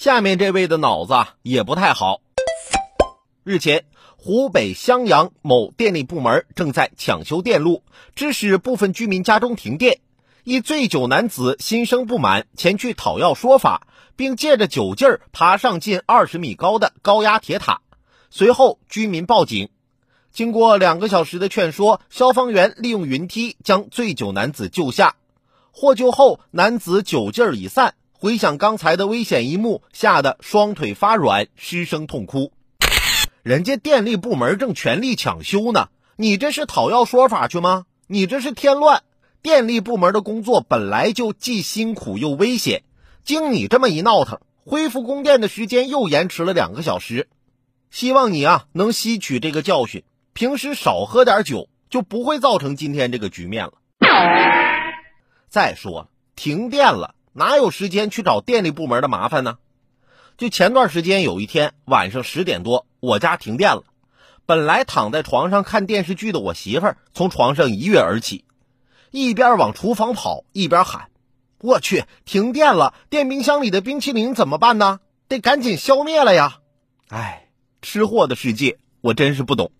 下面这位的脑子也不太好。日前，湖北襄阳某电力部门正在抢修电路，致使部分居民家中停电。一醉酒男子心生不满，前去讨要说法，并借着酒劲儿爬上近二十米高的高压铁塔。随后，居民报警。经过两个小时的劝说，消防员利用云梯将醉酒男子救下。获救后，男子酒劲儿已散。回想刚才的危险一幕，吓得双腿发软，失声痛哭。人家电力部门正全力抢修呢，你这是讨要说法去吗？你这是添乱！电力部门的工作本来就既辛苦又危险，经你这么一闹腾，恢复供电的时间又延迟了两个小时。希望你啊能吸取这个教训，平时少喝点酒，就不会造成今天这个局面了。再说了，停电了。哪有时间去找电力部门的麻烦呢？就前段时间有一天晚上十点多，我家停电了。本来躺在床上看电视剧的我媳妇儿从床上一跃而起，一边往厨房跑，一边喊：“我去，停电了！电冰箱里的冰淇淋怎么办呢？得赶紧消灭了呀！”哎，吃货的世界我真是不懂。